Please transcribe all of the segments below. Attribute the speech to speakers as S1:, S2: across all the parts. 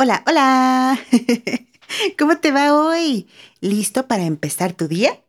S1: Hola, hola. ¿Cómo te va hoy? ¿Listo para empezar tu día?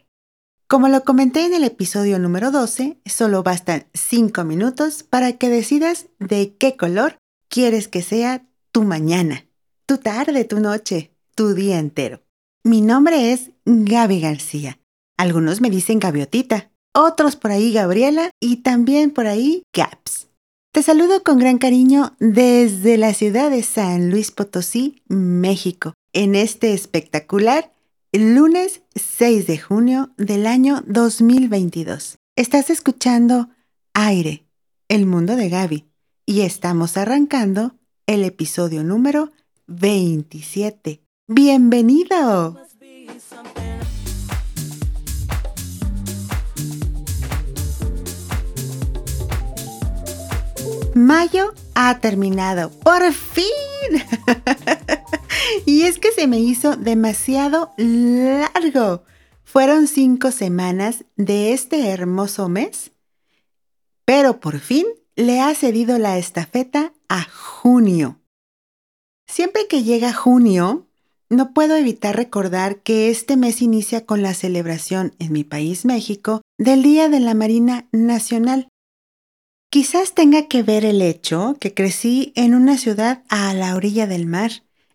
S1: Como lo comenté en el episodio número 12, solo bastan 5 minutos para que decidas de qué color quieres que sea tu mañana, tu tarde, tu noche, tu día entero. Mi nombre es Gaby García. Algunos me dicen Gaviotita, otros por ahí Gabriela y también por ahí Gaps. Te saludo con gran cariño desde la ciudad de San Luis Potosí, México, en este espectacular lunes 6 de junio del año 2022. Estás escuchando Aire, el mundo de Gaby, y estamos arrancando el episodio número 27. ¡Bienvenido! Mayo ha terminado. ¡Por fin! y es que se me hizo demasiado largo. Fueron cinco semanas de este hermoso mes, pero por fin le ha cedido la estafeta a junio. Siempre que llega junio, no puedo evitar recordar que este mes inicia con la celebración en mi país, México, del Día de la Marina Nacional, Quizás tenga que ver el hecho que crecí en una ciudad a la orilla del mar,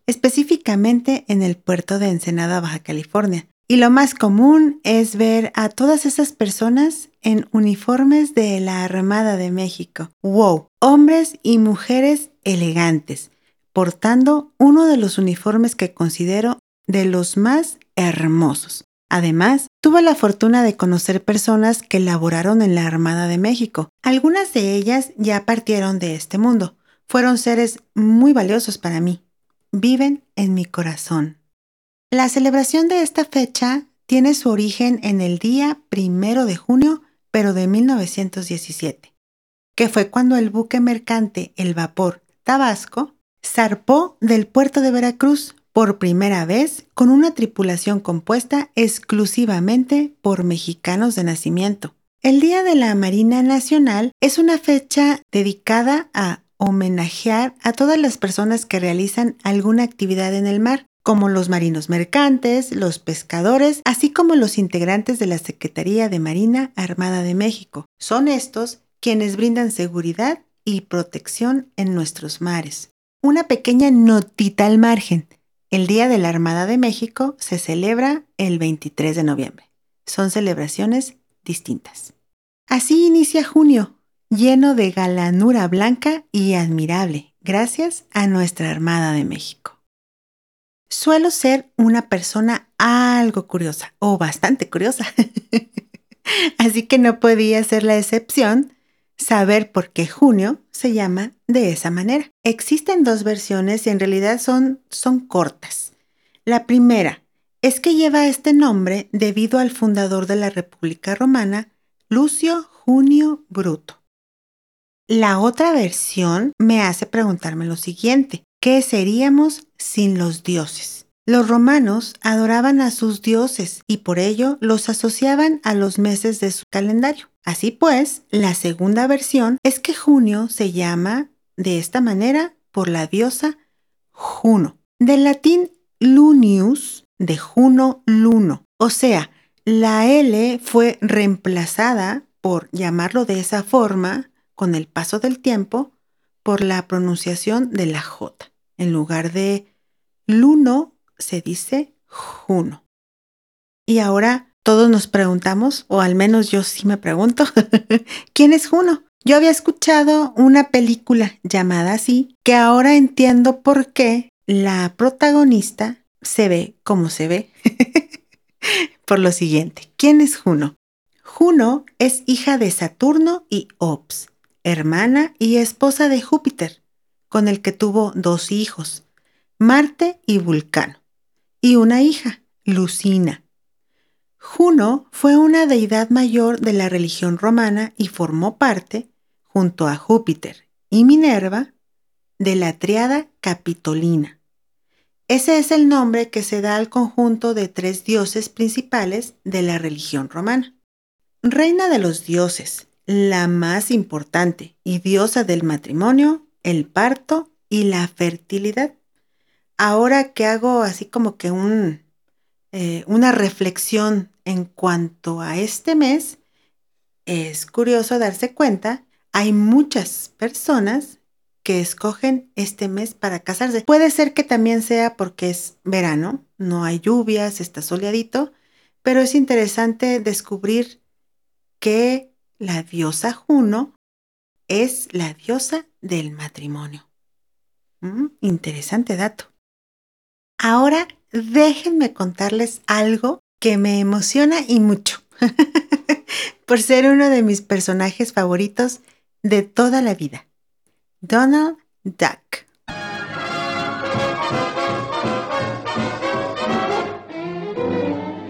S1: específicamente en el puerto de Ensenada, Baja California. Y lo más común es ver a todas esas personas en uniformes de la Armada de México. ¡Wow! Hombres y mujeres elegantes, portando uno de los uniformes que considero de los más hermosos. Además, tuve la fortuna de conocer personas que laboraron en la Armada de México. Algunas de ellas ya partieron de este mundo. Fueron seres muy valiosos para mí. Viven en mi corazón. La celebración de esta fecha tiene su origen en el día primero de junio, pero de 1917, que fue cuando el buque mercante El Vapor Tabasco zarpó del puerto de Veracruz por primera vez con una tripulación compuesta exclusivamente por mexicanos de nacimiento. El Día de la Marina Nacional es una fecha dedicada a homenajear a todas las personas que realizan alguna actividad en el mar, como los marinos mercantes, los pescadores, así como los integrantes de la Secretaría de Marina Armada de México. Son estos quienes brindan seguridad y protección en nuestros mares. Una pequeña notita al margen. El Día de la Armada de México se celebra el 23 de noviembre. Son celebraciones distintas. Así inicia junio, lleno de galanura blanca y admirable, gracias a nuestra Armada de México. Suelo ser una persona algo curiosa, o bastante curiosa, así que no podía ser la excepción saber por qué junio se llama de esa manera. Existen dos versiones y en realidad son, son cortas. La primera es que lleva este nombre debido al fundador de la República Romana, Lucio Junio Bruto. La otra versión me hace preguntarme lo siguiente, ¿qué seríamos sin los dioses? Los romanos adoraban a sus dioses y por ello los asociaban a los meses de su calendario. Así pues, la segunda versión es que junio se llama de esta manera por la diosa Juno. Del latín lunius, de Juno luno. O sea, la L fue reemplazada, por llamarlo de esa forma, con el paso del tiempo, por la pronunciación de la J. En lugar de luno, se dice Juno. Y ahora todos nos preguntamos, o al menos yo sí me pregunto, ¿quién es Juno? Yo había escuchado una película llamada así, que ahora entiendo por qué la protagonista se ve como se ve. por lo siguiente, ¿quién es Juno? Juno es hija de Saturno y Ops, hermana y esposa de Júpiter, con el que tuvo dos hijos, Marte y Vulcano, y una hija, Lucina. Juno fue una deidad mayor de la religión romana y formó parte, junto a Júpiter y Minerva, de la triada capitolina. Ese es el nombre que se da al conjunto de tres dioses principales de la religión romana. Reina de los dioses, la más importante y diosa del matrimonio, el parto y la fertilidad. ahora que hago así como que un, eh, una reflexión en cuanto a este mes, es curioso darse cuenta, hay muchas personas que escogen este mes para casarse. Puede ser que también sea porque es verano, no hay lluvias, está soleadito, pero es interesante descubrir que la diosa Juno es la diosa del matrimonio. Mm, interesante dato. Ahora déjenme contarles algo que me emociona y mucho, por ser uno de mis personajes favoritos de toda la vida. Donald Duck.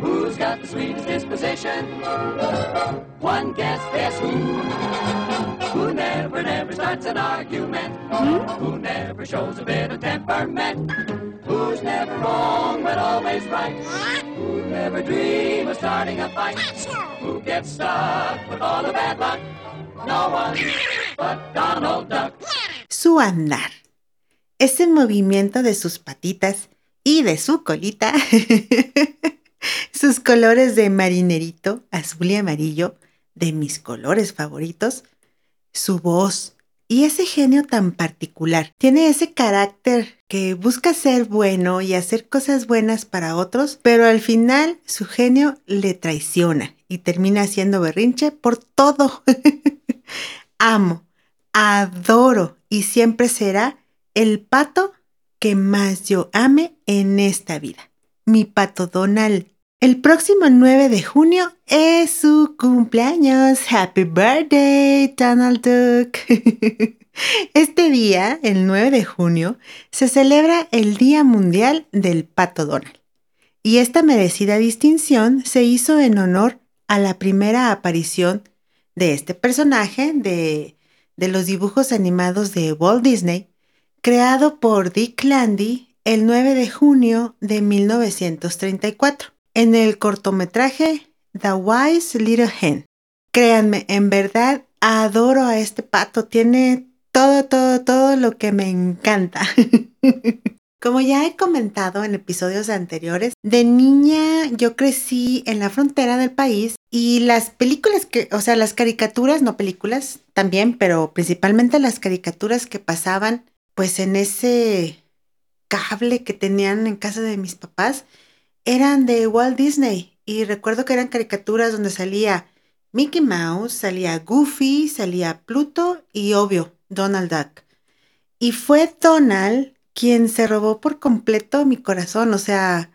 S1: Who's got the sweetest disposition? One guess, guess who? Who never, never starts an argument? Hmm? Who never shows a bit of temperament? Who's never wrong but always right? Who never dream of starting a fight? Who gets stuck with all the bad luck? No one but Donald Duck su andar. Ese movimiento de sus patitas y de su colita, sus colores de marinerito, azul y amarillo, de mis colores favoritos, su voz y ese genio tan particular. Tiene ese carácter que busca ser bueno y hacer cosas buenas para otros, pero al final su genio le traiciona y termina haciendo berrinche por todo. Amo, adoro y siempre será el pato que más yo ame en esta vida, mi pato Donald. El próximo 9 de junio es su cumpleaños. Happy birthday, Donald Duck. Este día, el 9 de junio, se celebra el Día Mundial del Pato Donald. Y esta merecida distinción se hizo en honor a la primera aparición de este personaje de de los dibujos animados de Walt Disney, creado por Dick Landy el 9 de junio de 1934, en el cortometraje The Wise Little Hen. Créanme, en verdad adoro a este pato, tiene todo, todo, todo lo que me encanta. Como ya he comentado en episodios anteriores, de niña yo crecí en la frontera del país y las películas que, o sea, las caricaturas, no películas también, pero principalmente las caricaturas que pasaban pues en ese cable que tenían en casa de mis papás, eran de Walt Disney. Y recuerdo que eran caricaturas donde salía Mickey Mouse, salía Goofy, salía Pluto y obvio, Donald Duck. Y fue Donald quien se robó por completo mi corazón, o sea,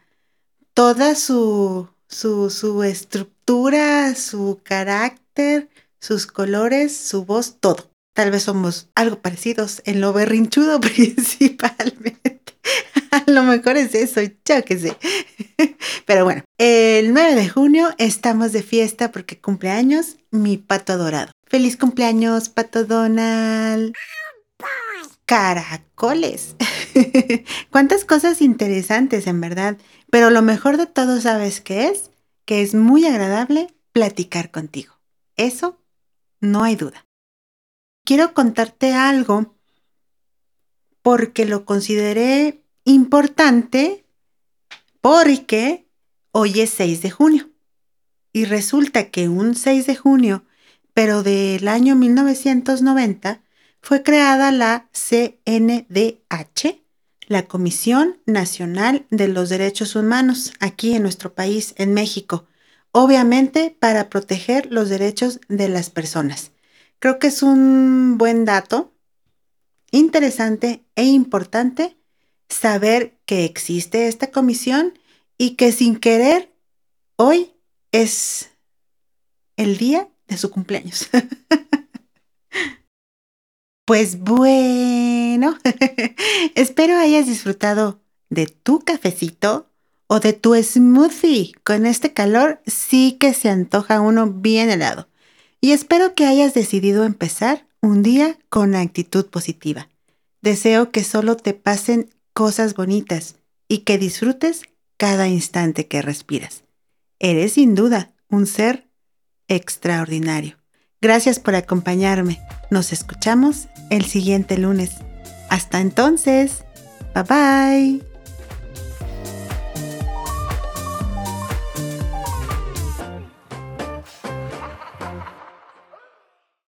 S1: toda su, su, su estructura, su carácter, sus colores, su voz, todo. Tal vez somos algo parecidos en lo berrinchudo principalmente. A lo mejor es eso, yo qué sé. Pero bueno, el 9 de junio estamos de fiesta porque cumpleaños mi pato adorado. Feliz cumpleaños, pato Donald caracoles. Cuántas cosas interesantes, en verdad. Pero lo mejor de todo, ¿sabes qué es? Que es muy agradable platicar contigo. Eso no hay duda. Quiero contarte algo porque lo consideré importante porque hoy es 6 de junio. Y resulta que un 6 de junio, pero del año 1990, fue creada la CNDH, la Comisión Nacional de los Derechos Humanos, aquí en nuestro país, en México, obviamente para proteger los derechos de las personas. Creo que es un buen dato, interesante e importante saber que existe esta comisión y que sin querer hoy es el día de su cumpleaños. Pues bueno, espero hayas disfrutado de tu cafecito o de tu smoothie. Con este calor sí que se antoja uno bien helado. Y espero que hayas decidido empezar un día con actitud positiva. Deseo que solo te pasen cosas bonitas y que disfrutes cada instante que respiras. Eres sin duda un ser extraordinario. Gracias por acompañarme. Nos escuchamos el siguiente lunes. Hasta entonces. Bye bye.